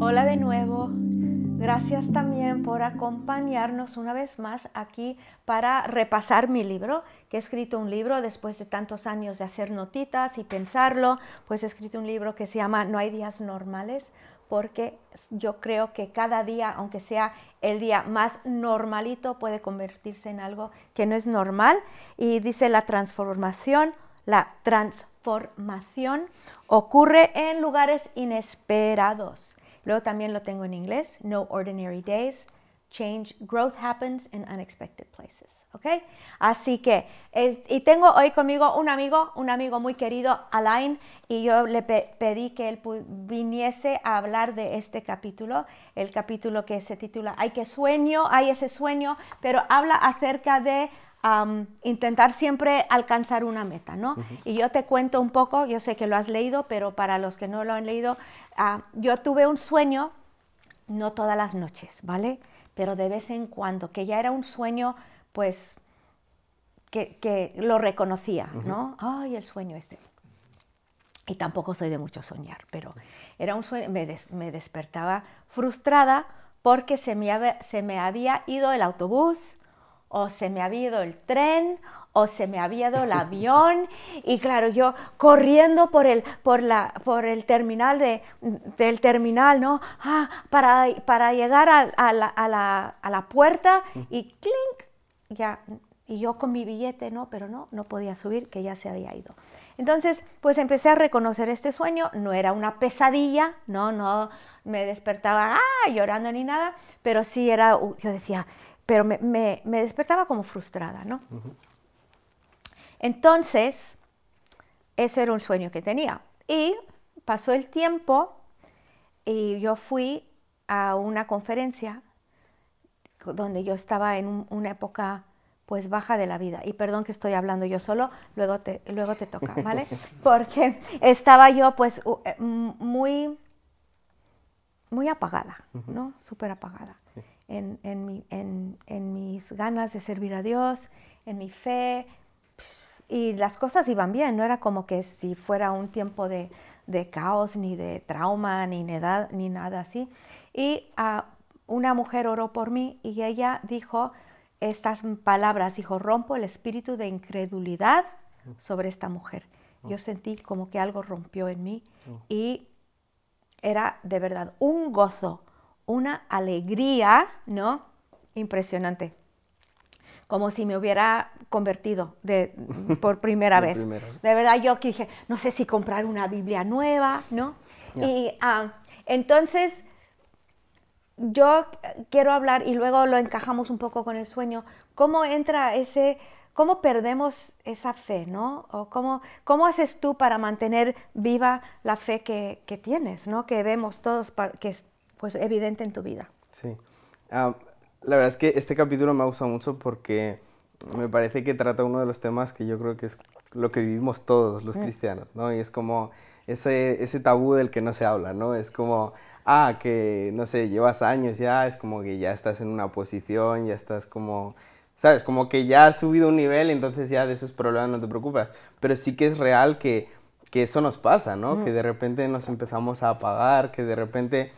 Hola de nuevo. Gracias también por acompañarnos una vez más aquí para repasar mi libro, que he escrito un libro después de tantos años de hacer notitas y pensarlo, pues he escrito un libro que se llama No hay días normales, porque yo creo que cada día, aunque sea el día más normalito, puede convertirse en algo que no es normal. Y dice la transformación, la transformación ocurre en lugares inesperados. Luego también lo tengo en inglés, No Ordinary Days, Change, Growth Happens in Unexpected Places. ¿Ok? Así que, y tengo hoy conmigo un amigo, un amigo muy querido, Alain, y yo le pedí que él viniese a hablar de este capítulo, el capítulo que se titula Hay que sueño, hay ese sueño, pero habla acerca de intentar siempre alcanzar una meta, ¿no? Y yo te cuento un poco, yo sé que lo has leído, pero para los que no lo han leído, ah, yo tuve un sueño, no todas las noches, ¿vale? Pero de vez en cuando, que ya era un sueño, pues, que, lo reconocía, ¿no? Ay, el sueño este. Y tampoco soy de mucho soñar, pero era un sueño, me, me despertaba frustrada porque se me, se me había ido el autobús, o se me había ido el tren, o se me había ido el avión. Y claro, yo corriendo por el, por la, por el terminal de, del terminal, ¿no? Ah, para, para llegar a, a, la, a, la, a, la, puerta y clink, ya. Y yo con mi billete, ¿no? Pero no, no podía subir, que ya se había ido. Entonces, pues empecé a reconocer este sueño, no era una pesadilla, no, no me despertaba ah, llorando ni nada, pero sí era, yo decía, pero me, me, despertaba como frustrada, ¿no? Entonces, ese era un sueño que tenía. Y pasó el tiempo y yo fui a una conferencia donde yo estaba en una época pues baja de la vida. Y perdón que estoy hablando yo solo, luego te, luego te toca, ¿vale? Porque estaba yo pues eh, muy, muy apagada, ¿no? Súper apagada en, mis ganas de servir a Dios, en mi fe, y las cosas iban bien, no era como que si fuera un tiempo de, caos, ni de trauma, ni, nada, ni nada así. Y uh, una mujer oró por mí y ella dijo estas palabras, dijo, rompo el espíritu de incredulidad sobre esta mujer. Yo sentí como que algo rompió en mí y era de verdad un gozo una alegría, ¿no? Impresionante. Como si me hubiera convertido de, por primera vez. De verdad, yo dije, no sé si comprar una Biblia nueva, ¿no? Y ah, entonces, yo quiero hablar, y luego lo encajamos un poco con el sueño, cómo entra ese, cómo perdemos esa fe, ¿no? O cómo, cómo haces tú para mantener viva la fe que, que tienes, ¿no? Que vemos todos, que pues evidente en tu vida. Sí. Ah, la verdad es que este capítulo me gusta mucho porque me parece que trata uno de los temas que yo creo que es lo que vivimos todos los mm. cristianos, ¿no? Y es como ese, ese tabú del que no se habla, ¿no? Es como, ah, que, no sé, llevas años ya, es como que ya estás en una posición, ya estás como, ¿sabes? Como que ya has subido un nivel, entonces ya de esos problemas no te preocupas. Pero sí que es real que, que eso nos pasa, ¿no? Mm. Que de repente nos empezamos a apagar, que de repente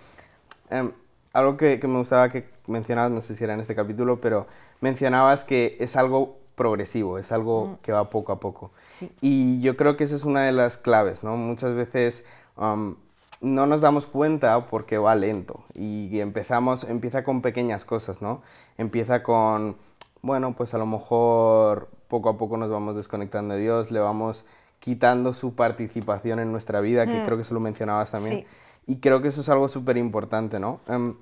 Em, algo que, me gustaba que mencionabas, no sé si era en este capítulo, pero mencionabas que es algo progresivo, es algo mm. que va poco a poco. Y yo creo que esa es una de las claves, ¿no? Muchas veces no nos damos cuenta porque va lento y empezamos, empieza con pequeñas cosas, ¿no? Empieza con, bueno, pues a lo mejor poco a poco nos vamos desconectando de Dios, le vamos quitando su participación en nuestra vida, que creo que eso lo mencionabas también. Y creo que eso es algo súper importante, ¿no? Em,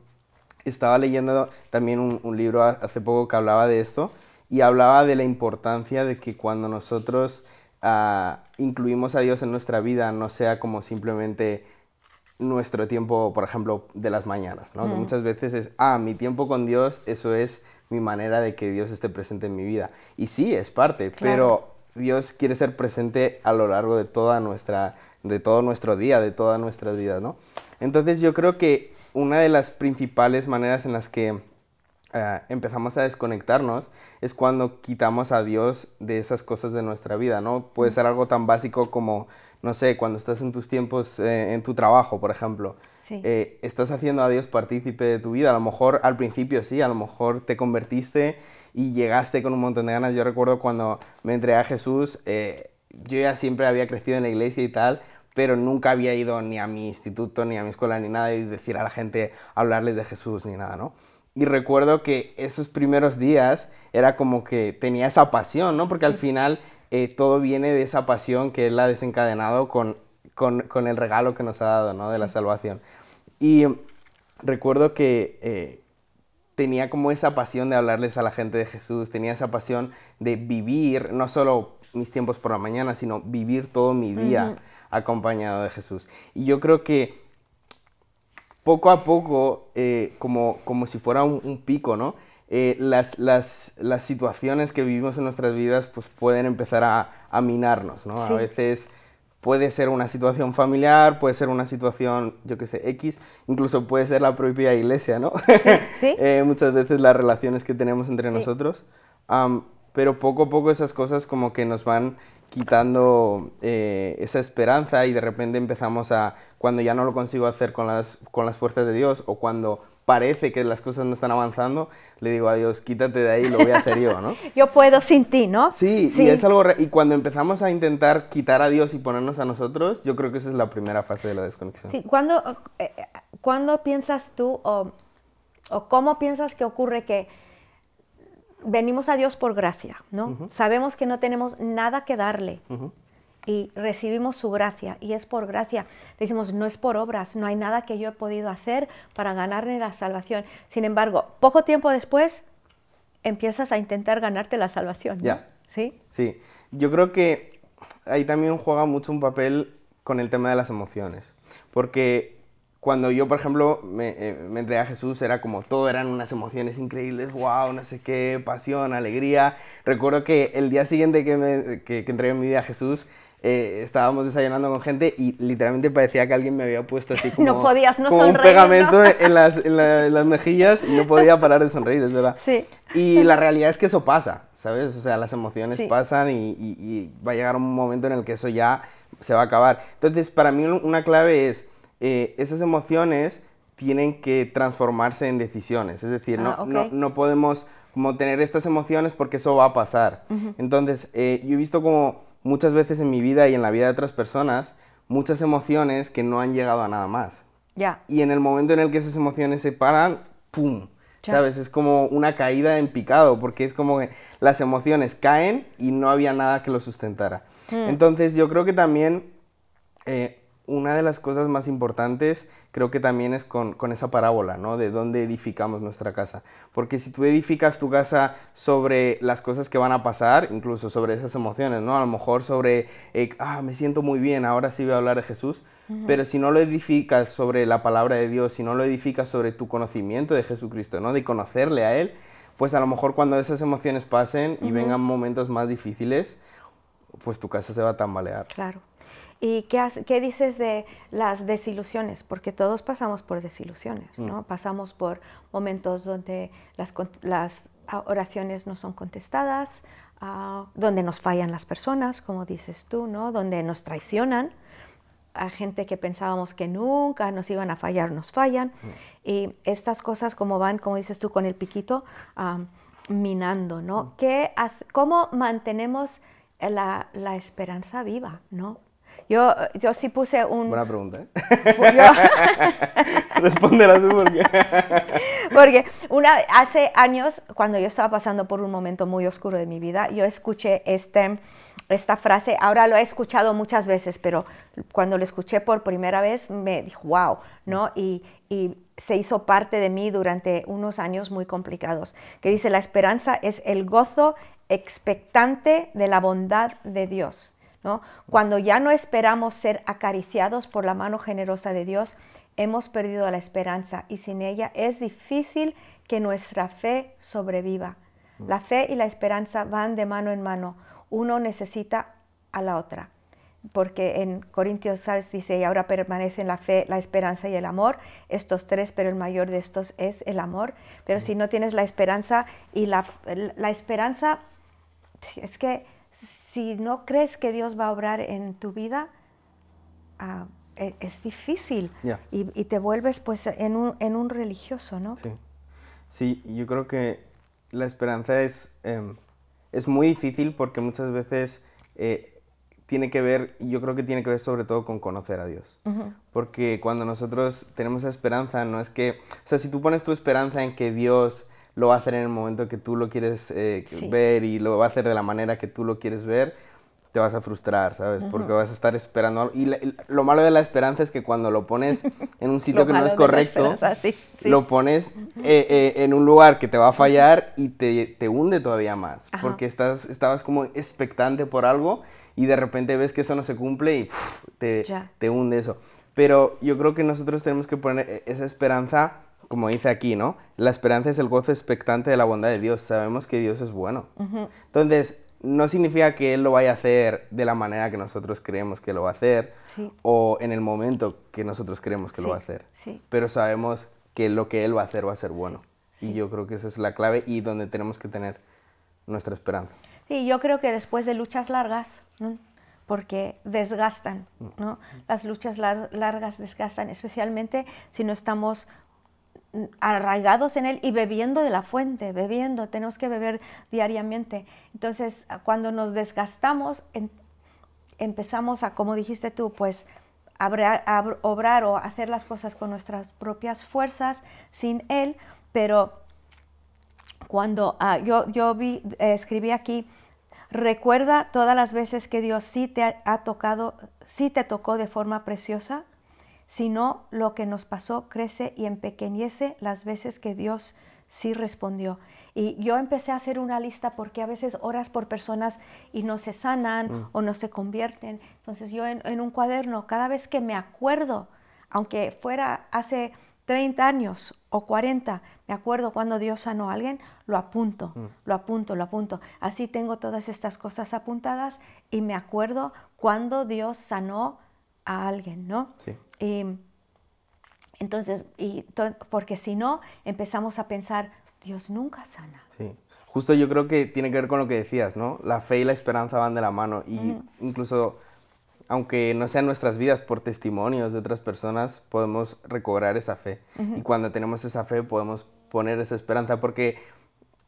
estaba leyendo también un, libro hace poco que hablaba de esto y hablaba de la importancia de que cuando nosotros ah, incluimos a Dios en nuestra vida no sea como simplemente nuestro tiempo, por ejemplo, de las mañanas, ¿no? Que mm. muchas veces es, ah, mi tiempo con Dios, eso es mi manera de que Dios esté presente en mi vida. Y sí, es parte, pero Dios quiere ser presente a lo largo de toda nuestra de todo nuestro día, de toda nuestra vida, ¿no? Entonces yo creo que una de las principales maneras en las que eh, empezamos a desconectarnos es cuando quitamos a Dios de esas cosas de nuestra vida, ¿no? Puede ser algo tan básico como, no sé, cuando estás en tus tiempos, eh, en tu trabajo, por ejemplo. eh, estás haciendo a Dios partícipe de tu vida. A lo mejor al principio sí, a lo mejor te convertiste y llegaste con un montón de ganas. Yo recuerdo cuando me entregué a Jesús, eh, yo ya siempre había crecido en la iglesia y tal, pero nunca había ido ni a mi instituto, ni a mi escuela, ni nada, y decir a la gente, hablarles de Jesús, ni nada, ¿no? Y recuerdo que esos primeros días era como que tenía esa pasión, ¿no? Porque al final eh, todo viene de esa pasión que Él ha desencadenado con, con, con, el regalo que nos ha dado, ¿no? De la salvación. Y recuerdo que eh, tenía como esa pasión de hablarles a la gente de Jesús, tenía esa pasión de vivir, no solo mis tiempos por la mañana, sino vivir todo mi día acompañado de Jesús. Y yo creo que poco a poco, eh, como, como si fuera un, pico, ¿no? Eh, las, las, las, situaciones que vivimos en nuestras vidas pues pueden empezar a, a minarnos, ¿no? A veces puede ser una situación familiar, puede ser una situación, yo qué sé, X, incluso puede ser la propia iglesia, ¿no? Sí. Eh, muchas veces las relaciones que tenemos entre nosotros. pero poco a poco esas cosas como que nos van quitando eh, esa esperanza y de repente empezamos a, cuando ya no lo consigo hacer con las, con las fuerzas de Dios o cuando parece que las cosas no están avanzando, le digo a Dios, quítate de ahí, lo voy a hacer yo, ¿no? yo puedo sin ti, ¿no? Sí, sí. y es algo, y cuando empezamos a intentar quitar a Dios y ponernos a nosotros, yo creo que esa es la primera fase de la desconexión. Sí, ¿cuándo, eh, piensas tú o, o cómo piensas que ocurre que venimos a Dios por gracia, ¿no? Sabemos que no tenemos nada que darle y recibimos su gracia y es por gracia. Decimos, no es por obras, no hay nada que yo he podido hacer para ganarle la salvación. Sin embargo, poco tiempo después empiezas a intentar ganarte la salvación. Ya. ¿Sí? Sí. Yo creo que ahí también juega mucho un papel con el tema de las emociones, porque cuando yo, por ejemplo, me, eh, me, entregué a Jesús, era como todo eran unas emociones increíbles, wow, no sé qué, pasión, alegría. Recuerdo que el día siguiente que, me, que, entregué mi vida a Jesús, eh, estábamos desayunando con gente y literalmente parecía que alguien me había puesto así como, no podías no como un pegamento en, las, en, las, mejillas y no podía parar de sonreír, es verdad. Sí. Y la realidad es que eso pasa, ¿sabes? O sea, las emociones pasan y, y, y va a llegar un momento en el que eso ya se va a acabar. Entonces, para mí una clave es eh, esas emociones tienen que transformarse en decisiones. Es decir, no, ah, no, podemos como tener estas emociones porque eso va a pasar. Entonces, eh, yo he visto como muchas veces en mi vida y en la vida de otras personas, muchas emociones que no han llegado a nada más. Ya. Y en el momento en el que esas emociones se paran, ¡pum! ¿Sabes? Es como una caída en picado, porque es como que las emociones caen y no había nada que lo sustentara. Mm. Entonces, yo creo que también eh, una de las cosas más importantes creo que también es con, esa parábola, ¿no? De dónde edificamos nuestra casa. Porque si tú edificas tu casa sobre las cosas que van a pasar, incluso sobre esas emociones, ¿no? A lo mejor sobre, eh, ah, me siento muy bien, ahora sí voy a hablar de Jesús. Pero si no lo edificas sobre la palabra de Dios, si no lo edificas sobre tu conocimiento de Jesucristo, ¿no? De conocerle a Él, pues a lo mejor cuando esas emociones pasen y vengan momentos más difíciles, pues tu casa se va a tambalear. Claro. ¿Y qué, dices de las desilusiones? Porque todos pasamos por desilusiones, ¿no? Mm. Pasamos por momentos donde las, oraciones no son contestadas, ah, donde nos fallan las personas, como dices tú, ¿no? Donde nos traicionan. A gente que pensábamos que nunca nos iban a fallar, nos fallan. Mm. Y estas cosas como van, como dices tú, con el piquito, minando, ¿no? Mm. ¿Qué, ¿Cómo mantenemos la, la, esperanza viva, ¿no? Yo, yo sí puse un... Buena pregunta, ¿eh? Respóndela tú porque... porque una, hace años, cuando yo estaba pasando por un momento muy oscuro de mi vida, yo escuché este, esta frase, ahora lo he escuchado muchas veces, pero cuando lo escuché por primera vez me dijo, wow, ¿no? Y, y se hizo parte de mí durante unos años muy complicados, que dice, la esperanza es el gozo expectante de la bondad de Dios. Cuando ya no esperamos ser acariciados por la mano generosa de Dios, hemos perdido la esperanza y sin ella es difícil que nuestra fe sobreviva. La fe y la esperanza van de mano en mano. Uno necesita a la otra. Porque en Corintios, ¿sabes? Dice, y ahora permanecen la fe, la esperanza y el amor, estos tres, pero el mayor de estos es el amor. Pero si no tienes la esperanza y la, la esperanza, es que si no crees que Dios va a obrar en tu vida, ah, e- es, difícil y, y te vuelves pues en un, en un religioso, ¿no? Sí. Sí, yo creo que la esperanza es, em, es muy difícil porque muchas veces eh, tiene que ver, y yo creo que tiene que ver sobre todo con conocer a Dios. Porque cuando nosotros tenemos esa esperanza, no es que, o sea, si tú pones tu esperanza en que Dios lo va a hacer en el momento que tú lo quieres eh, Sí. ver y lo va a hacer de la manera que tú lo quieres ver, te vas a frustrar, ¿sabes? Porque vas a estar esperando algo. Y la- lo malo de la esperanza es que cuando lo pones en un sitio que no es correcto, esperanza, sí, sí. lo pones eh, eh, en un lugar que te va a fallar y te, te hunde todavía más. Ajá. Porque estás, estabas como expectante por algo y de repente ves que eso no se cumple y te, te hunde eso. Pero yo creo que nosotros tenemos que poner esa esperanza, como dice aquí, ¿no? La esperanza es el gozo expectante de la bondad de Dios. Sabemos que Dios es bueno. Ujú. Entonces, no significa que Él lo vaya a hacer de la manera que nosotros creemos que lo va a hacer Sí. o en el momento que nosotros creemos que lo Sí, va a hacer. sí. Pero sabemos que lo que Él va a hacer va a ser bueno. Y yo creo que esa es la clave y donde tenemos que tener nuestra esperanza. Sí, yo creo que después de luchas largas, ¿no? porque desgastan, ¿no? Las luchas lar- largas desgastan, especialmente si no estamos mm, arraigados en él y bebiendo de la fuente, bebiendo, tenemos que beber diariamente. Entonces, cuando nos desgastamos, empezamos a, como dijiste tú, pues obrar o hacer las cosas con nuestras propias fuerzas, sin él, pero cuando ah, yo, eh, escribí aquí, recuerda todas las veces que Dios sí te ha, ha tocado, sí te tocó de forma preciosa, sino lo que nos pasó crece y empequeñece las veces que Dios sí respondió. Y yo empecé a hacer una lista porque a veces oras por personas y no se sanan o no se convierten. Entonces yo en, en un cuaderno, cada vez que me acuerdo, aunque fuera hace 30 años o 40, me acuerdo cuando Dios sanó a alguien, lo apunto, lo apunto, lo apunto. Así tengo todas estas cosas apuntadas y me acuerdo cuando Dios sanó a alguien, ¿no? Sí. Y entonces, y porque si no, empezamos a pensar, Dios nunca sana. Sí. Justo yo creo que tiene que ver con lo que decías, ¿no? La fe y la esperanza van de la mano y incluso aunque no sean nuestras vidas por testimonios de otras personas, podemos recobrar esa fe. Y cuando tenemos esa fe podemos poner esa esperanza porque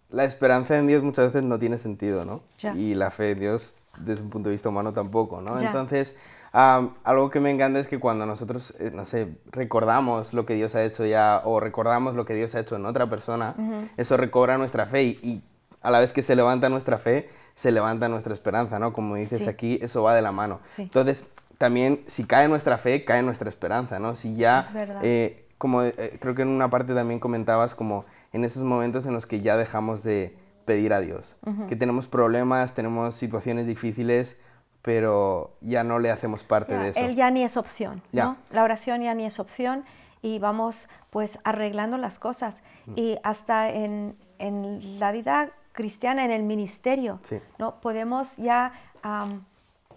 la esperanza en Dios muchas veces no tiene sentido, ¿no? Ya. Y la fe en Dios desde un punto de vista humano tampoco, ¿no? Ya. Entonces, algo que me encanta es que cuando nosotros, eh, no sé, recordamos lo que Dios ha hecho ya o recordamos lo que Dios ha hecho en otra persona, eso recobra nuestra fe y, y a la vez que se levanta nuestra fe, se levanta nuestra esperanza, ¿no? Como dices Sí. aquí, eso va de la mano. Sí. Entonces, también si cae nuestra fe, cae nuestra esperanza, ¿no? Si ya, eh, como eh, creo que en una parte también comentabas, como en esos momentos en los que ya dejamos de pedir a Dios, que tenemos problemas, tenemos situaciones difíciles, pero ya no le hacemos parte Ya, de eso. Él ya ni es opción, Ya. ¿no? La oración ya ni es opción y vamos pues arreglando las cosas. Mm. Y hasta en, en la vida cristiana, en el ministerio, Sí. ¿no? Podemos ya am,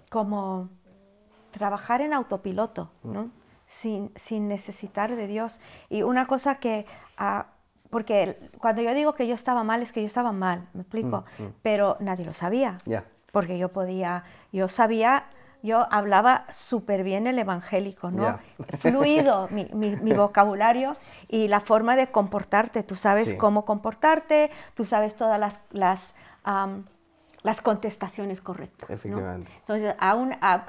como trabajar en autopiloto, Mm. ¿no? Sin, sin necesitar de Dios. Y una cosa que, ah, porque cuando yo digo que yo estaba mal, es que yo estaba mal, me explico, pero nadie lo sabía Mm, Ya. Porque yo podía, yo sabía, yo hablaba súper bien el evangélico, ¿no? Fluido mi, mi- mi vocabulario y la forma de comportarte. Tú sabes Sí. cómo comportarte, tú sabes todas las, las, las contestaciones correctas. ¿no? Efectivamente. Entonces, aún a-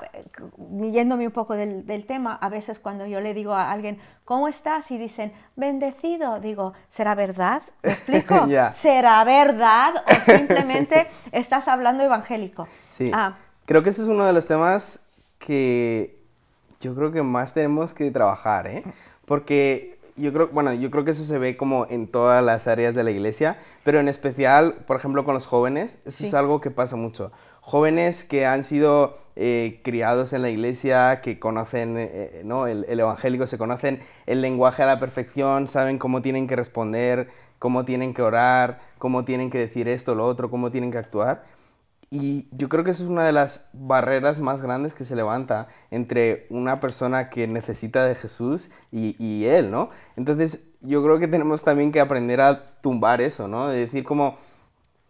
yéndome un poco del, del tema, a veces cuando yo le digo a alguien, ¿cómo estás? Y dicen, bendecido, digo, ¿será verdad? ¿Me explico? ¿Será verdad o simplemente estás hablando evangélico? Sí. Ah, Creo que ese es uno de los temas que yo creo que más tenemos que trabajar, ¿eh? Porque yo creo, bueno, yo creo que eso se ve como en todas las áreas de la iglesia, pero en especial, por ejemplo, con los jóvenes, eso Sí. es algo que pasa mucho. Jóvenes que han sido eh, criados en la iglesia, que conocen eh, ¿no? el, el evangélico, se conocen el lenguaje a la perfección, saben cómo tienen que responder, cómo tienen que orar, cómo tienen que decir esto, lo otro, cómo tienen que actuar. Y yo creo que eso es una de las barreras más grandes que se levanta entre una persona que necesita de Jesús y, y él, ¿no? Entonces, yo creo que tenemos también que aprender a tumbar eso, ¿no? De decir como,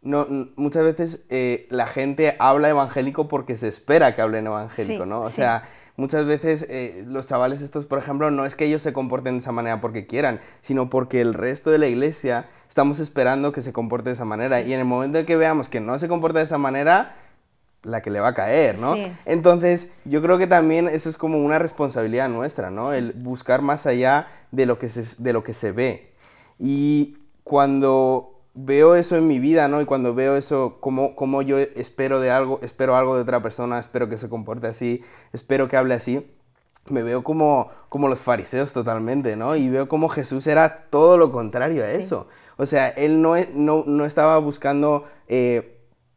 no, muchas veces eh, la gente habla evangélico porque se espera que hablen evangélico, Sí, ¿no? O sí. sea, muchas veces eh, los chavales estos, por ejemplo, no es que ellos se comporten de esa manera porque quieran, sino porque el resto de la iglesia estamos esperando que se comporte de esa manera. Y en el momento en que veamos que no se comporta de esa manera, la que le va a caer, ¿no? Entonces, yo creo que también eso es como una responsabilidad nuestra, ¿no? El buscar más allá de lo que se, de lo que se ve. Y cuando veo eso en mi vida, ¿no? Y cuando veo eso, como, como yo espero de algo, espero algo de otra persona, espero que se comporte así, espero que hable así, me veo como, como los fariseos totalmente, ¿no? Y veo como Jesús era todo lo contrario a eso. O sea, él no, no, no estaba buscando... Eh,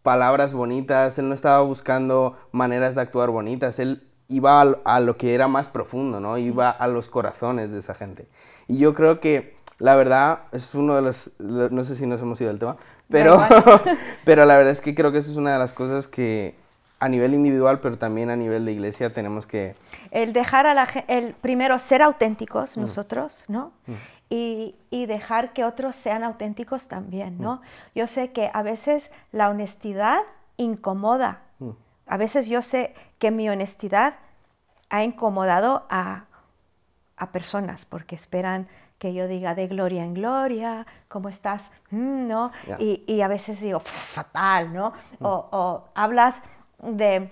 palabras bonitas, él no estaba buscando maneras de actuar bonitas, él iba a, lo que era más profundo, ¿no? Iba a los corazones de esa gente. Y yo creo que la verdad es uno de los, no sé si nos hemos ido del tema, pero, pero la verdad es que creo que eso es una de las cosas que a nivel individual, pero también a nivel de iglesia tenemos que... El dejar a la gente, el primero ser auténticos nosotros, ¿no? y, dejar que otros sean auténticos también, ¿no? Mm. Yo sé que a veces la honestidad incomoda. Mm. A veces yo sé que mi honestidad ha incomodado a, personas porque esperan que yo diga de gloria en gloria, ¿cómo estás? Mm, ¿No? Y, a veces digo, fatal, ¿no? O, hablas de...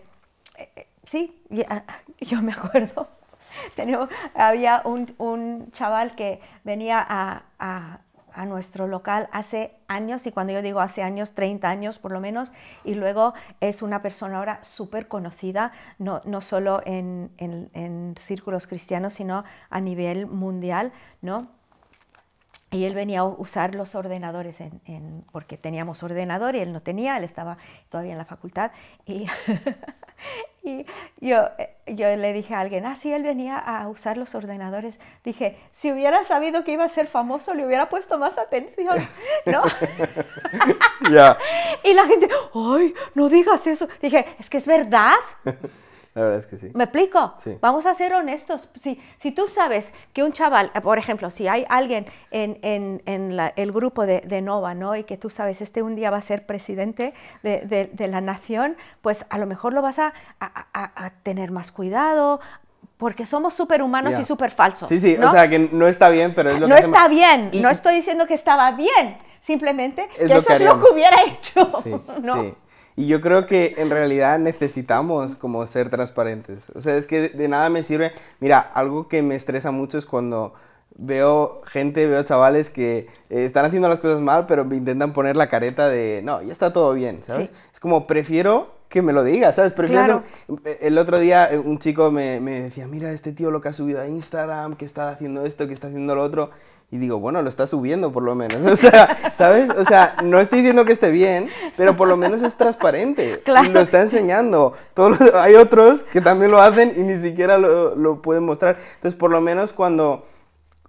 Eh, sí, yo me acuerdo había un, chaval que venía a, nuestro local hace años, y cuando yo digo hace años, 30 años por lo menos, y luego es una persona ahora súper conocida, no, no solo en, círculos cristianos, sino a nivel mundial, ¿no? Y él venía a usar los ordenadores, en, porque teníamos ordenador y él no tenía, él estaba todavía en la facultad. Y, y yo, yo le dije a alguien, ah, sí, él venía a usar los ordenadores. Dije, si hubiera sabido que iba a ser famoso, le hubiera puesto más atención, ¿no? Y la gente, ay, no digas eso. Dije, es que es verdad. La verdad es que sí. ¿Me explico? Vamos a ser honestos. Si, si tú sabes que un chaval, por ejemplo, si hay alguien en, en, en el grupo de, de, Nova, ¿no? Y que tú sabes, este un día va a ser presidente de, de, la nación, pues a lo mejor lo vas a, a, a tener más cuidado, porque somos súper humanos y súper falsos. Sí, sí, o sea que no está bien, pero es lo no que... No está bien, no estoy diciendo que estaba bien, simplemente que eso es lo que hubiera hecho, sí, ¿no? Sí. Y yo creo que en realidad necesitamos como ser transparentes. O sea, es que de nada me sirve. Mira, algo que me estresa mucho es cuando veo gente, veo chavales que eh, están haciendo las cosas mal, pero me intentan poner la careta de, no, ya está todo bien, ¿sabes? Es como, prefiero que me lo digas, ¿sabes? Prefiero El otro día eh, un chico me, me decía, mira, este tío lo que ha subido a Instagram, que está haciendo esto, que está haciendo lo otro. Y digo, bueno, lo está subiendo por lo menos. O sea, ¿sabes? O sea, no estoy diciendo que esté bien, pero por lo menos es transparente. Y lo está enseñando. Todos hay otros que también lo hacen y ni siquiera lo, lo, pueden mostrar. Entonces, por lo menos cuando,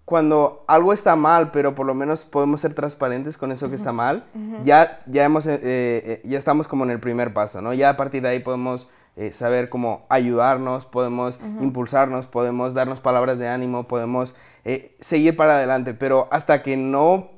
cuando algo está mal, pero por lo menos podemos ser transparentes con eso que está mal, ya, ya, hemos, eh, eh, ya estamos como en el primer paso, ¿no? Ya a partir de ahí podemos eh, saber cómo ayudarnos, podemos impulsarnos, podemos darnos palabras de ánimo, podemos eh, seguir para adelante, pero hasta que no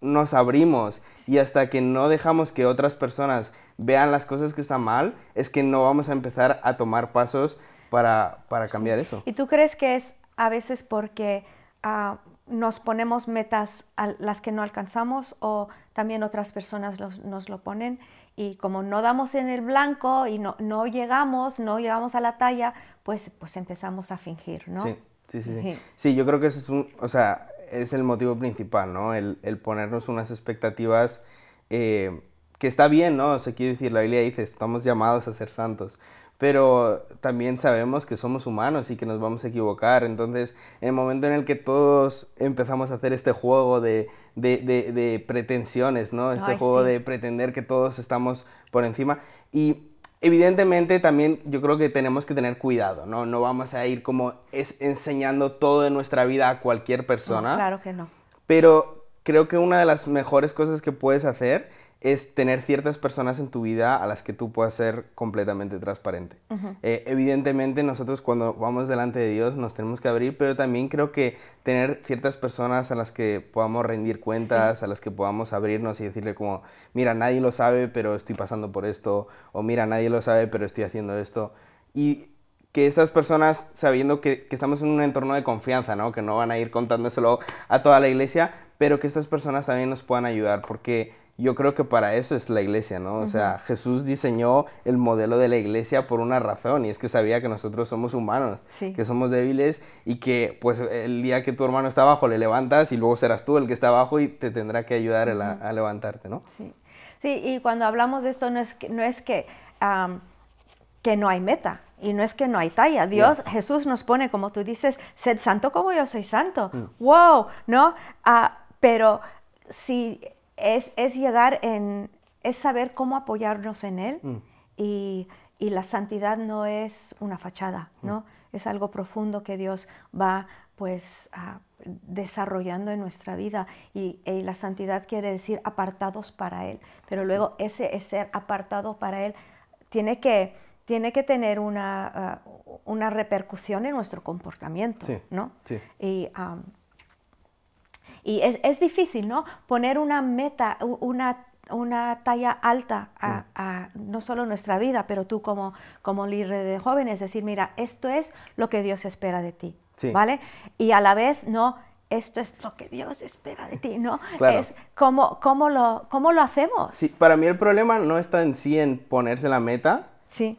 nos abrimos y hasta que no dejamos que otras personas vean las cosas que están mal, es que no vamos a empezar a tomar pasos para, para cambiar eso. ¿Y tú crees que es a veces porque ah, nos ponemos metas a las que no alcanzamos o también otras personas nos lo ponen? y como no damos en el blanco y no, no llegamos, no llegamos a la talla, pues, pues empezamos a fingir, ¿no? Sí, sí, sí. Sí, yo creo que ese es un, o sea, es el motivo principal, ¿no? El, el ponernos unas expectativas eh, que está bien, ¿no? O sea, quiero decir, la Biblia dice, estamos llamados a ser santos, pero también sabemos que somos humanos y que nos vamos a equivocar. Entonces, en el momento en el que todos empezamos a hacer este juego de, de, de, pretensiones, ¿no? Este juego de pretender que todos estamos por encima. Y evidentemente también yo creo que tenemos que tener cuidado, ¿no? No vamos a ir como es enseñando todo de nuestra vida a cualquier persona. claro que no. Pero creo que una de las mejores cosas que puedes hacer es tener ciertas personas en tu vida a las que tú puedas ser completamente transparente. Eh, evidentemente nosotros cuando vamos delante de Dios nos tenemos que abrir, pero también creo que tener ciertas personas a las que podamos rendir cuentas, a las que podamos abrirnos y decirle como, mira, nadie lo sabe, pero estoy pasando por esto, o mira, nadie lo sabe, pero estoy haciendo esto. Y que estas personas, sabiendo que, que, estamos en un entorno de confianza, ¿no? Que no van a ir contándoselo a toda la iglesia, pero que estas personas también nos puedan ayudar, porque yo creo que para eso es la iglesia, ¿no? O sea, Jesús diseñó el modelo de la iglesia por una razón y es que sabía que nosotros somos humanos, que somos débiles y que pues el día que tu hermano está abajo le levantas y luego serás tú el que está abajo y te tendrá que ayudar a, levantarte, ¿no? Sí. sí, y cuando hablamos de esto no es que no, es que, que no hay meta, y no es que no hay talla. Dios, Jesús nos pone, como tú dices, sed santo como yo soy santo. Mm. ¡Wow! ¿No? Ah, pero si es, es, llegar en, es saber cómo apoyarnos en Él mm. y, y, la santidad no es una fachada, mm. ¿no? Es algo profundo que Dios va pues desarrollando en nuestra vida y, la santidad quiere decir apartados para Él, pero luego ese, ser apartado para Él tiene que, tiene que tener una, ah, una repercusión en nuestro comportamiento, ¿no? Sí. Y, y es, es difícil, ¿no? Poner una meta, una una talla alta a, mm. no solo nuestra vida, pero tú como, como líder de jóvenes, decir, mira, esto es lo que Dios espera de ti, ¿vale? Y a la vez, no, esto es lo que Dios espera de ti, ¿no? Es cómo, cómo, lo, cómo lo hacemos. Sí, para mí el problema no está en sí en ponerse la meta,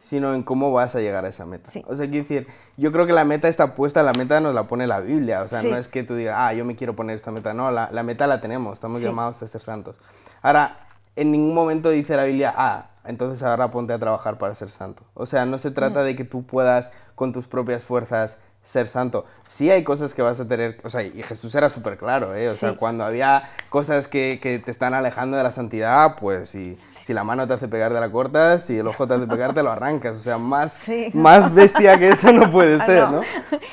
sino en cómo vas a llegar a esa meta. O sea, quiero decir, yo creo que la meta está puesta, la meta nos la pone la Biblia, o sea, no es que tú digas, ah, yo me quiero poner esta meta, no, la, la meta la tenemos, estamos llamados a ser santos. Ahora, en ningún momento dice la Biblia, ah, entonces ahora ponte a trabajar para ser santo. O sea, no se trata de que tú puedas con tus propias fuerzas ser santo. Sí hay cosas que vas a tener, o sea, y Jesús era súper claro, ¿eh? O sea, cuando había cosas que, que, te están alejando de la santidad, pues si, si la mano te hace pegar, te la cortas, si el ojo te hace pegar, te lo arrancas. O sea, más, más bestia que eso no puede ah, ser, ¿no?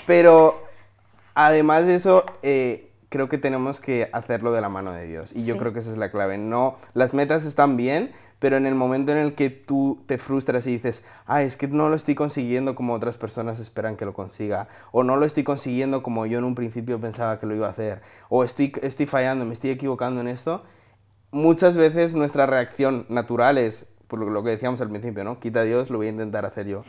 Pero además de eso, eh, creo que tenemos que hacerlo de la mano de Dios. Y yo creo que esa es la clave. No, las metas están bien, pero en el momento en el que tú te frustras y dices, ah, es que no lo estoy consiguiendo como otras personas esperan que lo consiga, o no lo estoy consiguiendo como yo en un principio pensaba que lo iba a hacer, o estoy, estoy fallando, me estoy equivocando en esto, muchas veces nuestra reacción natural es, por lo que decíamos al principio, ¿no? Quita a Dios, lo voy a intentar hacer yo.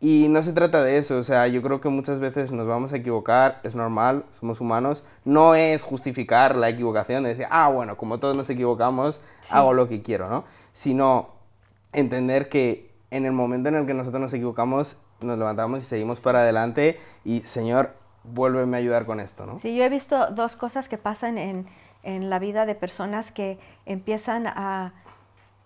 Y no se trata de eso, o sea, yo creo que muchas veces nos vamos a equivocar, es normal, somos humanos, no es justificar la equivocación, de decir, ah, bueno, como todos nos equivocamos, hago lo que quiero, ¿no? sino entender que en el momento en el que nosotros nos equivocamos, nos levantamos y seguimos para adelante y Señor, vuélveme a ayudar con esto, ¿no? Sí, yo he visto dos cosas que pasan en, en la vida de personas que empiezan a,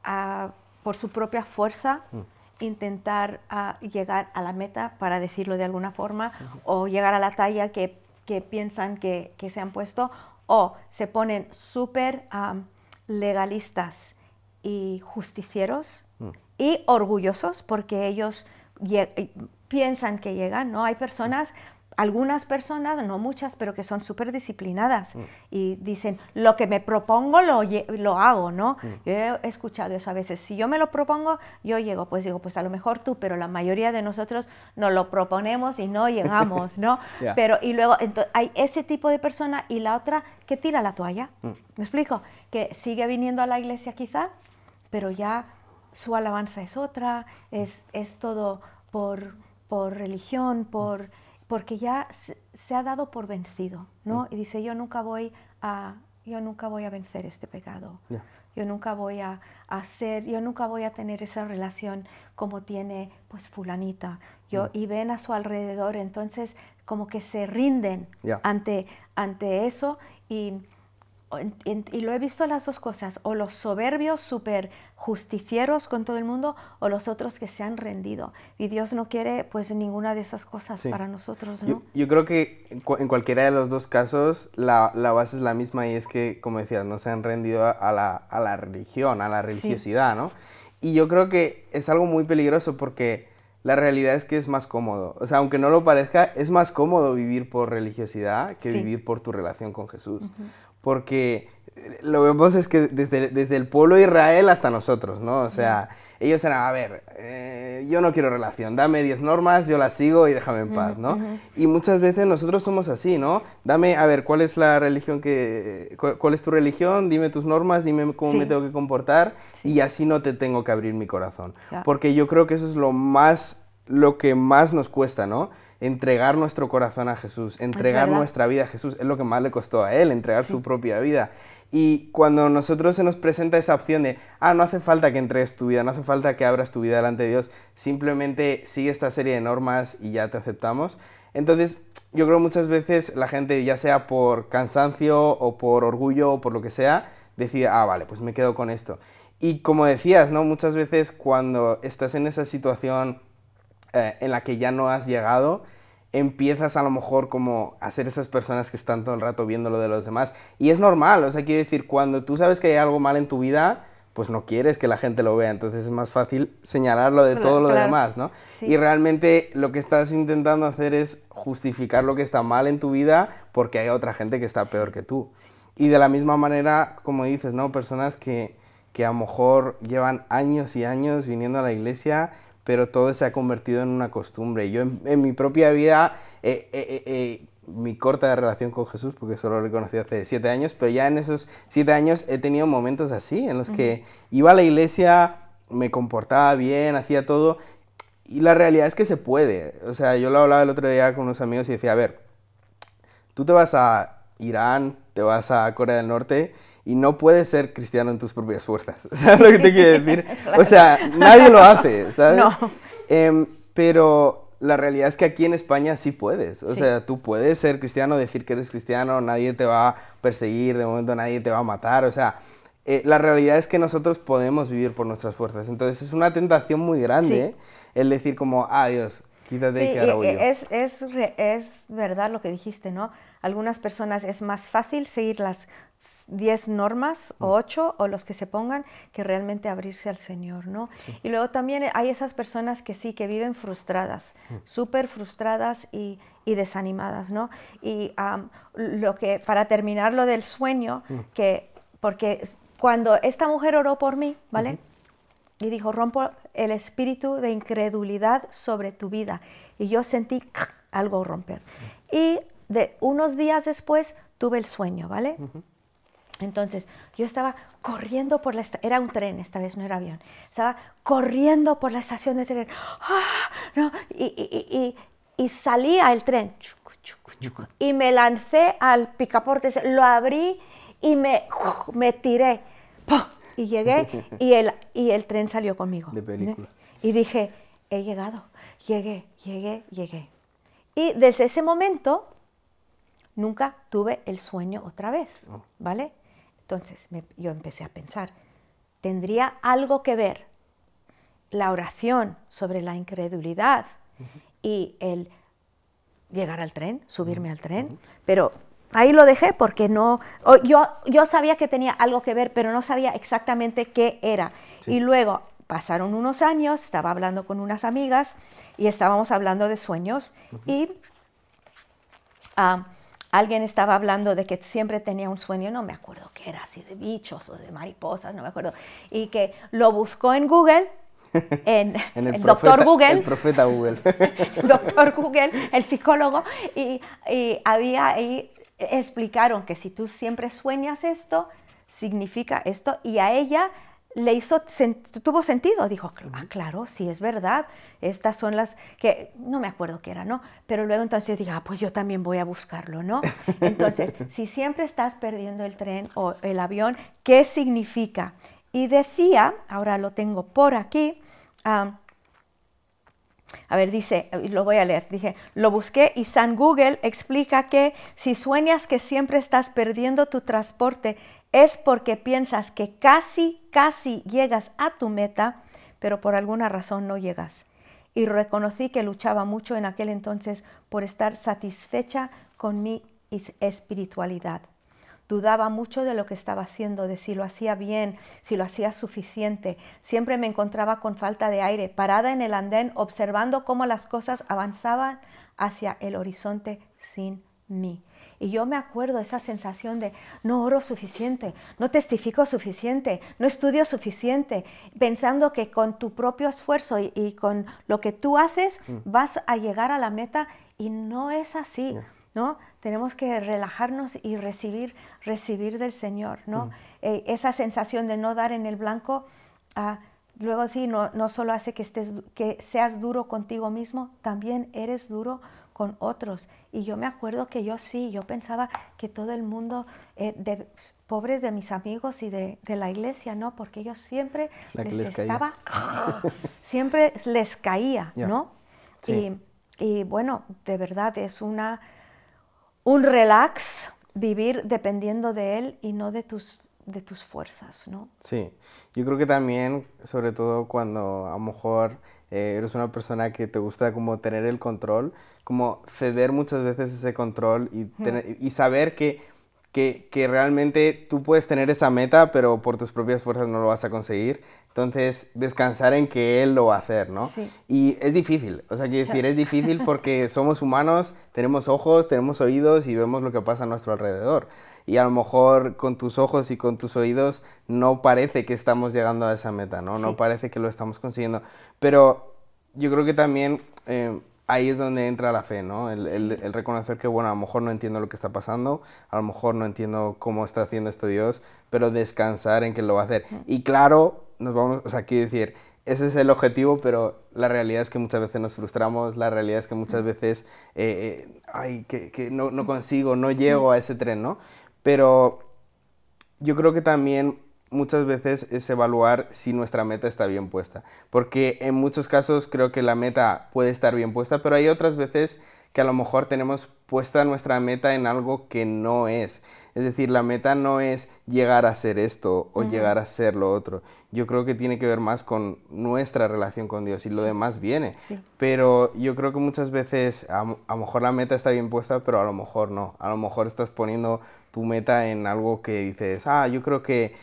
a por su propia fuerza, mm. intentar a llegar a la meta, para decirlo de alguna forma, o llegar a la talla que, que piensan que, que, se han puesto, o se ponen súper legalistas y justicieros mm. y orgullosos porque ellos piensan que llegan, ¿no? Hay personas, algunas personas, no muchas, pero que son súper disciplinadas mm. y dicen, lo que me propongo lo, lo hago, ¿no? Mm. Yo he escuchado eso a veces, si yo me lo propongo, yo llego, pues digo, pues a lo mejor tú, pero la mayoría de nosotros nos lo proponemos y no llegamos, ¿no? Pero, y luego hay ese tipo de persona y la otra que tira la toalla, ¿me explico? Que sigue viniendo a la iglesia quizá, pero ya su alabanza es otra, es, es todo por, por religión, por, porque ya se, ha dado por vencido, ¿no? Mm. Y dice, yo nunca voy a, yo nunca voy a vencer este pecado. Yo nunca voy a hacer, yo nunca voy a tener esa relación como tiene pues fulanita. Yo, mm. Y ven a su alrededor, entonces como que se rinden ante, ante eso y y lo he visto las dos cosas, o los soberbios súper justicieros con todo el mundo, o los otros que se han rendido. Y Dios no quiere pues ninguna de esas cosas para nosotros, ¿no? Yo, creo que en cualquiera de los dos casos la, la, base es la misma y es que, como decías, no se han rendido a la, a la religión, a la religiosidad, ¿no? Y yo creo que es algo muy peligroso porque la realidad es que es más cómodo. O sea, aunque no lo parezca, es más cómodo vivir por religiosidad que vivir por tu relación con Jesús porque eh, lo vemos es que desde, desde el pueblo de Israel hasta nosotros, ¿no? O sea, ellos eran, a ver, eh, yo no quiero relación, dame 10 normas, yo las sigo y déjame en paz, ¿no? Y muchas veces nosotros somos así, ¿no? Dame, a ver, ¿cuál es la religión que, cuál, es tu religión? Dime tus normas, dime cómo me tengo que comportar y así no te tengo que abrir mi corazón. Porque yo creo que eso es lo más lo que más nos cuesta, ¿no? Entregar nuestro corazón a Jesús, entregar nuestra vida a Jesús, es lo que más le costó a Él, entregar su propia vida. Y cuando nosotros se nos presenta esa opción de, ah, no hace falta que entregues tu vida, no hace falta que abras tu vida delante de Dios, simplemente sigue esta serie de normas y ya te aceptamos. Entonces, yo creo muchas veces la gente, ya sea por cansancio o por orgullo o por lo que sea, decide, ah, vale, pues me quedo con esto. Y como decías, ¿no? Muchas veces cuando estás en esa situación eh, en la que ya no has llegado, empiezas a lo mejor como a ser esas personas que están todo el rato viendo lo de los demás. Y es normal, o sea, quiero decir, cuando tú sabes que hay algo mal en tu vida, pues no quieres que la gente lo vea, entonces es más fácil señalarlo de todo lo demás, ¿no? Y realmente lo que estás intentando hacer es justificar lo que está mal en tu vida porque hay otra gente que está peor que tú. Y de la misma manera, como dices, ¿no? Personas que, que a lo mejor llevan años y años viniendo a la iglesia, pero todo se ha convertido en una costumbre. Yo en, mi propia vida, eh, eh, eh, mi corta relación con Jesús, porque solo lo conocí hace siete años, pero ya en esos siete años he tenido momentos así, en los que iba a la iglesia, me comportaba bien, hacía todo, y la realidad es que se puede. O sea, yo lo hablaba el otro día con unos amigos y decía, a ver, tú te vas a Irán, te vas a Corea del Norte y no puedes ser cristiano en tus propias fuerzas. ¿Sabes lo que te quiero decir? O sea, nadie lo hace, ¿sabes? No. Em, pero la realidad es que aquí en España sí puedes. O sea, tú puedes ser cristiano, decir que eres cristiano, nadie te va a perseguir, de momento nadie te va a matar. O sea, eh, la realidad es que nosotros podemos vivir por nuestras fuerzas. Entonces es una tentación muy grande el decir como, ah, Dios, quítate que ahora voy yo. Es, es, es verdad lo que dijiste, ¿no? Algunas personas es más fácil seguir las 10 normas o 8 mm. o los que se pongan que realmente abrirse al Señor, ¿no? Y luego también hay esas personas que sí, que viven frustradas, mm. súper frustradas y, desanimadas, ¿no? Y lo que, para terminar lo del sueño, mm. que, porque cuando esta mujer oró por mí, ¿vale? Y dijo, rompo el espíritu de incredulidad sobre tu vida. Y yo sentí algo romper. Y de unos días después tuve el sueño, ¿vale? Entonces, yo estaba corriendo por la estación, era un tren, esta vez no era avión, estaba corriendo por la estación de tren, ¡Ah! y, y, salía el tren, y me lancé al picaporte, lo abrí y me, me tiré, y llegué, y el, y el tren salió conmigo. De película. Y dije, he llegado, llegué, llegué, llegué. Y desde ese momento nunca tuve el sueño otra vez, oh. ¿vale? Entonces yo empecé a pensar, ¿tendría algo que ver la oración sobre la incredulidad y el llegar al tren, subirme al tren? Pero ahí lo dejé porque no, yo, yo sabía que tenía algo que ver, pero no sabía exactamente qué era. Y luego pasaron unos años, estaba hablando con unas amigas y estábamos hablando de sueños y... Ah, alguien estaba hablando de que siempre tenía un sueño, no me acuerdo qué era, así de bichos o de mariposas, no me acuerdo, y que lo buscó en Google, en, el, doctor Google. El profeta Google. el doctor Google, el psicólogo, y, y había ahí, explicaron que si tú siempre sueñas esto, significa esto, y a ella le hizo, tuvo sentido, dijo, ah, claro, sí es verdad, estas son las que, no me acuerdo qué era, ¿no? Pero luego entonces yo dije, ah, pues yo también voy a buscarlo, ¿no? Entonces, si siempre estás perdiendo el tren o el avión, ¿qué significa? Y decía, ahora lo tengo por aquí, a ver, dice, lo voy a leer, dije, lo busqué y San Google explica que si sueñas que siempre estás perdiendo tu transporte es porque piensas que casi, casi llegas a tu meta, pero por alguna razón no llegas. Y reconocí que luchaba mucho en aquel entonces por estar satisfecha con mi espiritualidad. Dudaba mucho de lo que estaba haciendo, de si lo hacía bien, si lo hacía suficiente. Siempre me encontraba con falta de aire, parada en el andén, observando cómo las cosas avanzaban hacia el horizonte sin mí. Y yo me acuerdo esa sensación de no oro suficiente, no testifico suficiente, no estudio suficiente, pensando que con tu propio esfuerzo y, con lo que tú haces mm. vas a llegar a la meta y no es así. ¿No? Tenemos que relajarnos y recibir, recibir del Señor, ¿no? Mm. Eh, esa sensación de no dar en el blanco, ah, luego sí, no, no solo hace que, estés, que seas duro contigo mismo, también eres duro con otros. Y yo me acuerdo que yo sí, yo pensaba que todo el mundo, eh, de, pobre de mis amigos y de, de, la iglesia, ¿no? Porque yo siempre les, estaba, siempre les caía, ¿no? Y, y, bueno, de verdad es una, un relax vivir dependiendo de él y no de tus de tus fuerzas, ¿no? Sí, yo creo que también, sobre todo cuando a lo mejor eh, eres una persona que te gusta como tener el control, como ceder muchas veces ese control y, y saber que, que, que, realmente tú puedes tener esa meta, pero por tus propias fuerzas no lo vas a conseguir. Entonces, descansar en que Él lo va a hacer, ¿no? Sí. Y es difícil, o sea, quiero decir, es difícil porque somos humanos, tenemos ojos, tenemos oídos y vemos lo que pasa a nuestro alrededor y a lo mejor con tus ojos y con tus oídos no parece que estamos llegando a esa meta, ¿no? No parece que lo estamos consiguiendo. Pero yo creo que también eh, ahí es donde entra la fe, ¿no? El, el, reconocer que, bueno, a lo mejor no entiendo lo que está pasando, a lo mejor no entiendo cómo está haciendo esto Dios, pero descansar en que lo va a hacer. Y claro, nos vamos, o sea, quiero decir, ese es el objetivo, pero la realidad es que muchas veces nos frustramos, la realidad es que muchas veces, eh, eh, ay, que, que no, no, consigo, no llego a ese tren, ¿no? Pero yo creo que también muchas veces es evaluar si nuestra meta está bien puesta. Porque en muchos casos creo que la meta puede estar bien puesta, pero hay otras veces que a lo mejor tenemos puesta nuestra meta en algo que no es. Es decir, la meta no es llegar a ser esto o llegar a ser lo otro. Yo creo que tiene que ver más con nuestra relación con Dios y lo demás viene. Pero yo creo que muchas veces a, a, lo mejor la meta está bien puesta, pero a lo mejor no. A lo mejor estás poniendo tu meta en algo que dices, ah, yo creo que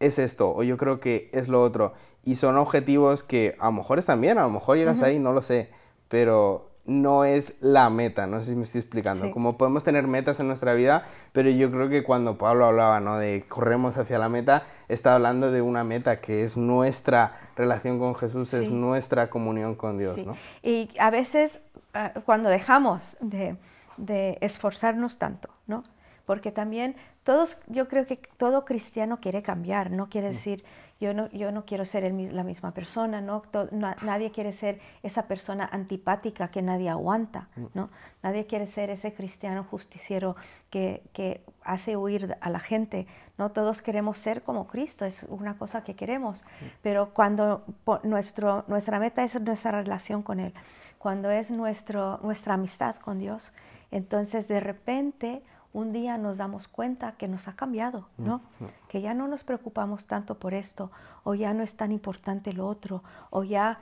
es esto o yo creo que es lo otro. Y son objetivos que a lo mejor están bien, a lo mejor llegas ahí, no lo sé, pero no es la meta, no sé si me estoy explicando. Como podemos tener metas en nuestra vida, pero yo creo que cuando Pablo hablaba ¿no? de corremos hacia la meta, está hablando de una meta que es nuestra relación con Jesús, es nuestra comunión con Dios. ¿no? Y a veces ah, cuando dejamos de, de esforzarnos tanto, ¿no? Porque también todos, yo creo que todo cristiano quiere cambiar, no quiere mm. decir, yo no, yo no quiero ser la misma persona, ¿no? nadie quiere ser esa persona antipática que nadie aguanta, mm. ¿no? Nadie quiere ser ese cristiano justiciero que, que, hace huir a la gente, ¿no? Todos queremos ser como Cristo, es una cosa que queremos, mm. pero cuando nuestro, nuestra meta es nuestra relación con Él, cuando es nuestro, nuestra amistad con Dios, entonces de repente un día nos damos cuenta que nos ha cambiado, ¿no? Que ya no nos preocupamos tanto por esto, o ya no es tan importante lo otro, o ya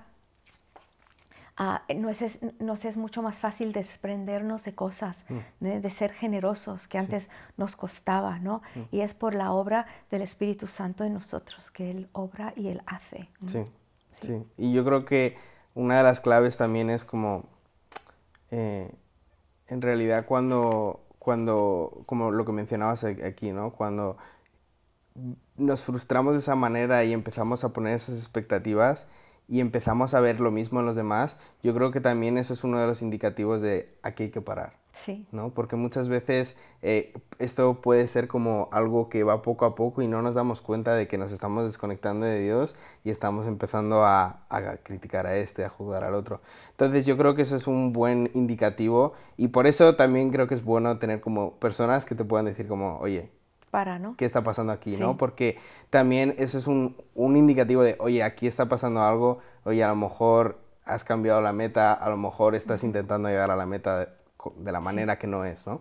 ah, nos, es, mucho más fácil desprendernos de cosas, de, ser generosos, que antes nos costaba, ¿no? Y es por la obra del Espíritu Santo en nosotros, que Él obra y Él hace. Sí, sí, Y yo creo que una de las claves también es como, eh, en realidad cuando cuando, como lo que mencionabas aquí, ¿no? Cuando nos frustramos de esa manera y empezamos a poner esas expectativas y empezamos a ver lo mismo en los demás, yo creo que también eso es uno de los indicativos de aquí hay que parar. Sí. ¿no? Porque muchas veces eh, esto puede ser como algo que va poco a poco y no nos damos cuenta de que nos estamos desconectando de Dios y estamos empezando a, a criticar a este, a juzgar al otro. Entonces yo creo que eso es un buen indicativo y por eso también creo que es bueno tener como personas que te puedan decir como, oye, para, ¿no? ¿Qué está pasando aquí, no? Porque también eso es un, un, indicativo de, oye, aquí está pasando algo, oye, a lo mejor has cambiado la meta, a lo mejor estás intentando llegar a la meta de la manera que no es, ¿no?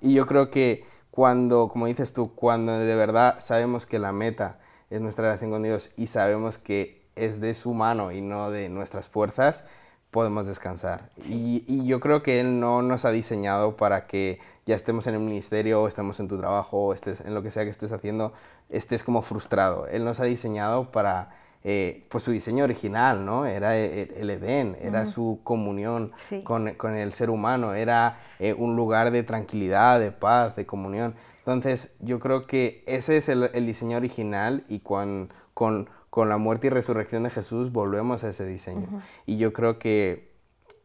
y yo creo que cuando, como dices tú, cuando de verdad sabemos que la meta es nuestra relación con Dios y sabemos que es de su mano y no de nuestras fuerzas, podemos descansar. Y, y, yo creo que Él no nos ha diseñado para que ya estemos en el ministerio o estemos en tu trabajo o estés en lo que sea que estés haciendo, estés como frustrado. Él nos ha diseñado para eh, pues su diseño original, ¿no? Era el, Edén, era su comunión con, el ser humano, era eh, un lugar de tranquilidad, de paz, de comunión. Entonces, yo creo que ese es el, diseño original y con, con, la muerte y resurrección de Jesús volvemos a ese diseño. Y yo creo que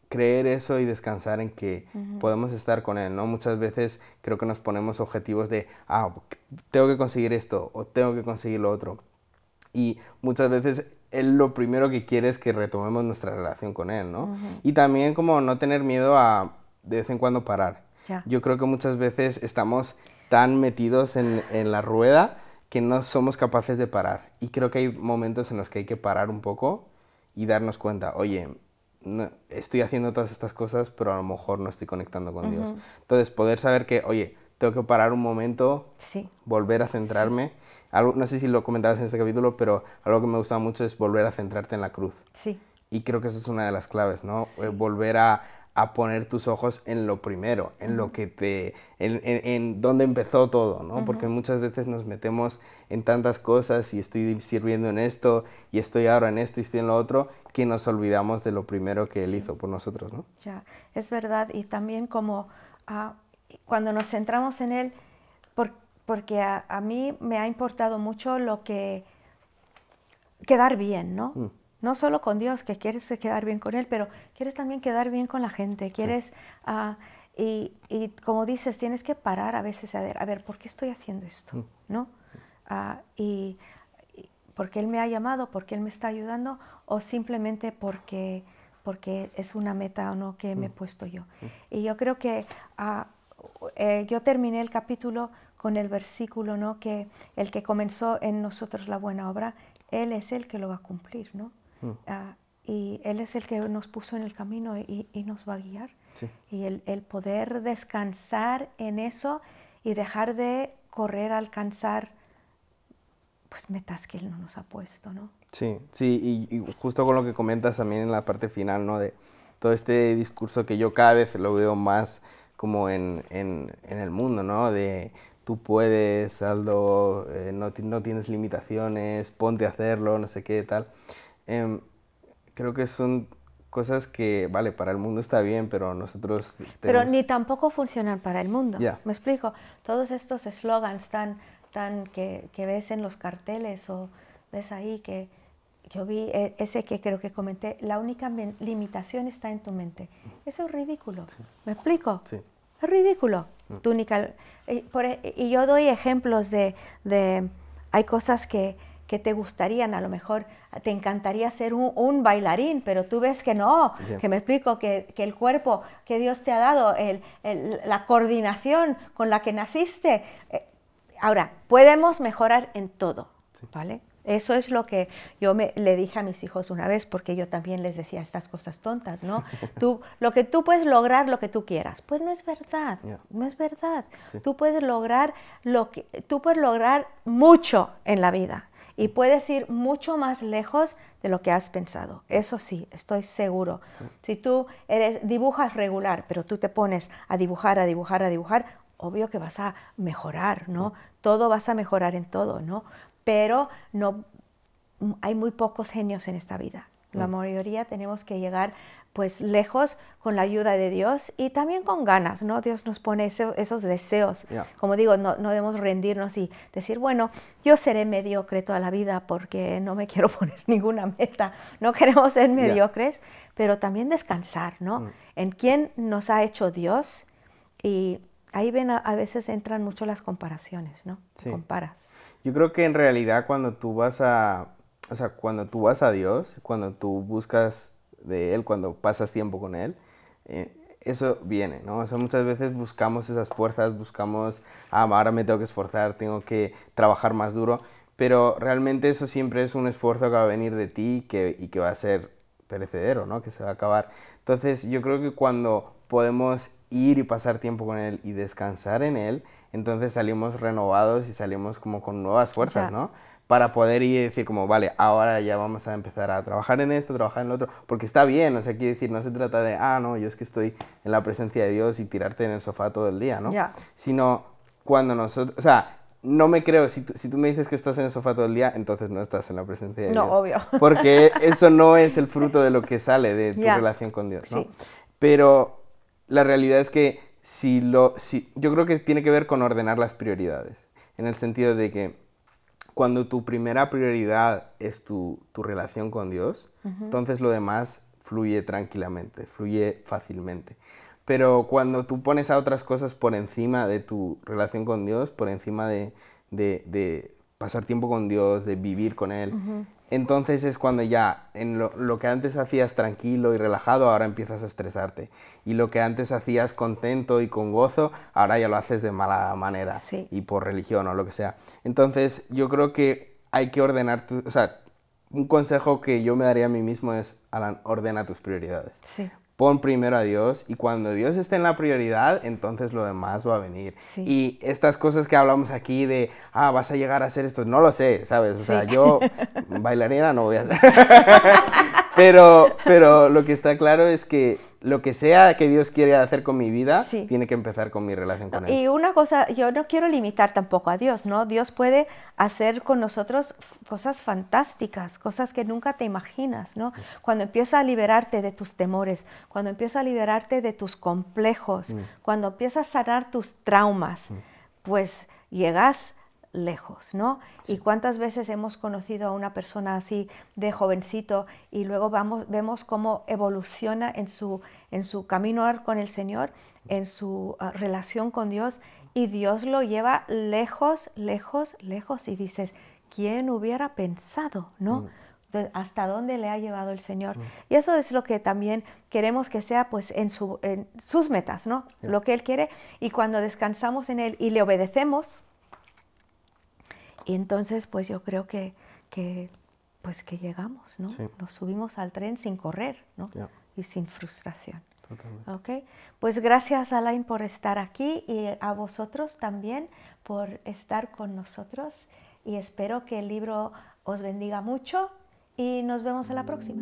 creer eso y descansar en que podemos estar con Él, ¿no? Muchas veces creo que nos ponemos objetivos de, ah, tengo que conseguir esto o tengo que conseguir lo otro y muchas veces Él lo primero que quiere es que retomemos nuestra relación con Él, ¿no? Y también como no tener miedo a de vez en cuando parar. Yo creo que muchas veces estamos tan metidos en, en, la rueda que no somos capaces de parar. Y creo que hay momentos en los que hay que parar un poco y darnos cuenta, oye, estoy haciendo todas estas cosas, pero a lo mejor no estoy conectando con Dios. Entonces, poder saber que, oye, tengo que parar un momento, sí. volver a centrarme. Algo, no sé si lo comentabas en este capítulo, pero algo que me gusta mucho es volver a centrarte en la cruz. Sí. Y creo que esa es una de las claves, ¿no? Eh, volver a, a, poner tus ojos en lo primero, en lo que te, en, en, donde empezó todo, ¿no? Porque muchas veces nos metemos en tantas cosas y estoy sirviendo en esto y estoy ahora en esto y estoy en lo otro, que nos olvidamos de lo primero que Él hizo por nosotros, ¿no? Ya, es verdad. Y también como... Uh, cuando nos centramos en Él, porque a, mí me ha importado mucho lo que quedar bien, ¿no? Mm. No solo con Dios, que quieres quedar bien con Él, pero quieres también quedar bien con la gente, quieres... Ah, y, como dices, tienes que parar a veces a ver, a ver ¿por qué estoy haciendo esto? Mm. ¿No? Ah, y, porque Él me ha llamado, porque Él me está ayudando, o simplemente porque, porque es una meta o no que me he mm. puesto yo. Y yo creo que uh, eh, yo terminé el capítulo con el versículo, ¿no? Que el que comenzó en nosotros la buena obra, Él es el que lo va a cumplir, ¿no? Mm. Ah, y Él es el que nos puso en el camino y, nos va a guiar. Y el, el, poder descansar en eso y dejar de correr a alcanzar pues metas que Él no nos ha puesto, ¿no? Sí, sí, y, y, justo con lo que comentas también en la parte final, ¿no? De todo este discurso que yo cada vez lo veo más como en, en, en el mundo, ¿no? De tú puedes, Aldo, eh, no, no, tienes limitaciones, ponte a hacerlo, no sé qué, tal. Em, creo que son cosas que, vale, para el mundo está bien, pero nosotros... Pero ni tampoco funcionan para el mundo. ¿Me explico? Todos estos eslogans tan, tan que, que, ves en los carteles o ves ahí que yo vi e, ese que creo que comenté, la única limitación está en tu mente. Eso es ridículo. ¿Me explico? Sí. Es ridículo. Mm. Túnica. Y, por, e, y, yo doy ejemplos de, de hay cosas que, que, te gustarían, a lo mejor te encantaría ser un, bailarín, pero tú ves que no, que me explico, que, que, el cuerpo que Dios te ha dado, el, la coordinación con la que naciste. Eh, ahora, podemos mejorar en todo, ¿vale? Eso es lo que yo me, le dije a mis hijos una vez, porque yo también les decía estas cosas tontas, ¿no? Tú, lo que tú puedes lograr, lo que tú quieras. Pues no es verdad, no es verdad. Tú puedes lograr lo que, tú puedes lograr mucho en la vida y puedes ir mucho más lejos de lo que has pensado. Eso sí, estoy seguro. Si tú eres, dibujas regular, pero tú te pones a dibujar, a dibujar, a dibujar, obvio que vas a mejorar, ¿no? Todo vas a mejorar en todo, ¿no? Pero no, hay muy pocos genios en esta vida. La mm. mayoría tenemos que llegar pues lejos con la ayuda de Dios y también con ganas, ¿no? Dios nos pone esos deseos. Como digo, no, no, debemos rendirnos y decir, bueno, yo seré mediocre toda la vida porque no me quiero poner ninguna meta. No queremos ser mediocres, pero también descansar, ¿no? Mm. En quién nos ha hecho Dios y ahí ven a, veces entran mucho las comparaciones, ¿no? Comparas. Yo creo que en realidad cuando tú vas a, o sea, cuando tú vas a Dios, cuando tú buscas de Él, cuando pasas tiempo con Él, eh, eso viene, ¿no? O sea, muchas veces buscamos esas fuerzas, buscamos, ah, ahora me tengo que esforzar, tengo que trabajar más duro, pero realmente eso siempre es un esfuerzo que va a venir de ti que, y que va a ser perecedero, ¿no? Que se va a acabar. Entonces, yo creo que cuando podemos ir y pasar tiempo con Él y descansar en Él, entonces salimos renovados y salimos como con nuevas fuerzas, ¿no? Para poder ir y decir como, vale, ahora ya vamos a empezar a trabajar en esto, trabajar en lo otro, porque está bien, o sea, quiere decir, no se trata de, ah, no, yo es que estoy en la presencia de Dios y tirarte en el sofá todo el día, ¿no? Sino cuando nosotros, o sea, no me creo, si tú, si tú, me dices que estás en el sofá todo el día, entonces no estás en la presencia de Dios. No, obvio. Porque eso no es el fruto de lo que sale de tu relación con Dios, ¿no? Sí. Pero la realidad es que si lo, si, yo creo que tiene que ver con ordenar las prioridades, en el sentido de que cuando tu primera prioridad es tu, tu relación con Dios, entonces lo demás fluye tranquilamente, fluye fácilmente. Pero cuando tú pones a otras cosas por encima de tu relación con Dios, por encima de, de, de pasar tiempo con Dios, de vivir con Él, entonces es cuando ya en lo, lo, que antes hacías tranquilo y relajado, ahora empiezas a estresarte. Y lo que antes hacías contento y con gozo, ahora ya lo haces de mala manera Sí. y por religión o lo que sea. Entonces yo creo que hay que ordenar, tu, o sea, un consejo que yo me daría a mí mismo es, Alan, ordena tus prioridades. Sí. Pon primero a Dios y cuando Dios esté en la prioridad, entonces lo demás va a venir. Sí. Y estas cosas que hablamos aquí de, ah, vas a llegar a hacer esto, no lo sé, ¿sabes? O sea, Sí. yo bailarina no voy a hacer. pero, pero lo que está claro es que lo que sea que Dios quiere hacer con mi vida, Sí. tiene que empezar con mi relación con Él. Y una cosa, yo no quiero limitar tampoco a Dios, ¿no? Dios puede hacer con nosotros cosas fantásticas, cosas que nunca te imaginas, ¿no? Cuando empieza a liberarte de tus temores, cuando empieza a liberarte de tus complejos, cuando empieza a sanar tus traumas, pues llegas lejos, ¿no? Y cuántas veces hemos conocido a una persona así de jovencito y luego vamos, vemos cómo evoluciona en su, en su camino con el Señor, en su ah, relación con Dios y Dios lo lleva lejos, lejos, lejos y dices, ¿quién hubiera pensado, no? De- hasta dónde le ha llevado el Señor. Y eso es lo que también queremos que sea pues en, su, en sus metas, ¿no? Lo que Él quiere. Y cuando descansamos en Él y le obedecemos, y entonces, pues yo creo que, que, pues que llegamos, ¿no? Sí. Nos subimos al tren sin correr, ¿no? Ya. Y sin frustración. Totalmente. ¿Ok? Pues gracias, Alain, por estar aquí y a vosotros también por estar con nosotros. Y espero que el libro os bendiga mucho y nos vemos a la próxima.